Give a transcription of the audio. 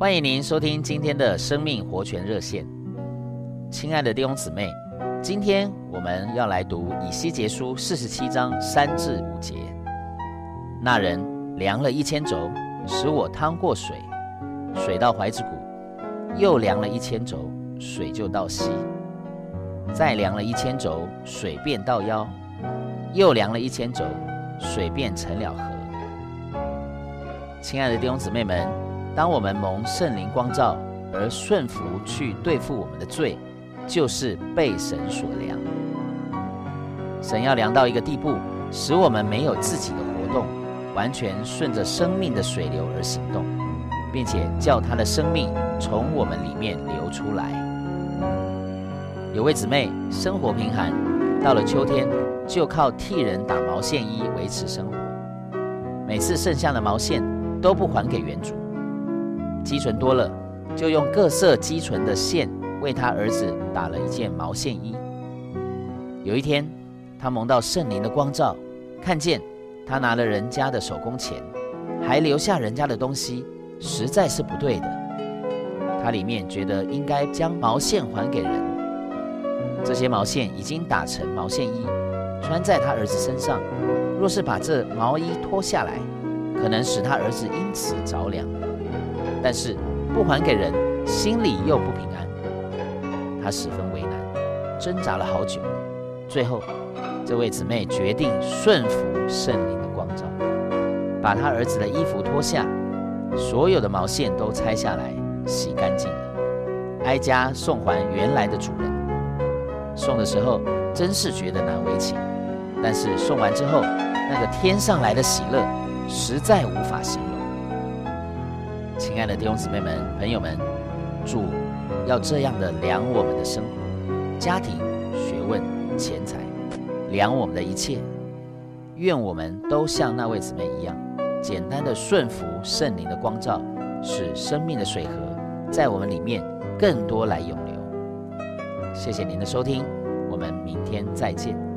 欢迎您收听今天的生命活泉热线。亲爱的弟兄姊妹，今天我们要来读以西结书四十七章三至五节。那人量了一千肘，使我趟过水，水到怀子谷；又量了一千肘，水就到膝；再量了一千肘，水便到腰；又量了一千肘，水便成了河。亲爱的弟兄姊妹们，当我们蒙圣灵光照而顺服去对付我们的罪，就是被神所量。神要量到一个地步，使我们没有自己的活动，完全顺着生命的水流而行动，并且叫他的生命从我们里面流出来。有位姊妹生活贫寒，到了秋天就靠替人打毛线衣维持生活，每次剩下的毛线，都不还给原主，积存多了，就用各色积存的线为他儿子打了一件毛线衣。有一天，他蒙到圣灵的光照，看见他拿了人家的手工钱，还留下人家的东西，实在是不对的。他里面觉得应该将毛线还给人。这些毛线已经打成毛线衣，穿在他儿子身上。若是把这毛衣脱下来，可能使他儿子因此着凉，但是不还给人，心里又不平安。他十分为难，挣扎了好久，最后这位姊妹决定顺服圣灵的光照，把他儿子的衣服脱下，所有的毛线都拆下来，洗干净了，挨家送还原来的主人。送的时候真是觉得难为情，但是送完之后，那个天上来的喜乐。实在无法形容。亲爱的弟兄姊妹们、朋友们，主要这样的量我们的生活、家庭、学问、钱财，量我们的一切。愿我们都像那位姊妹一样，简单的顺服圣灵的光照，使生命的水河在我们里面更多来涌流。谢谢您的收听，我们明天再见。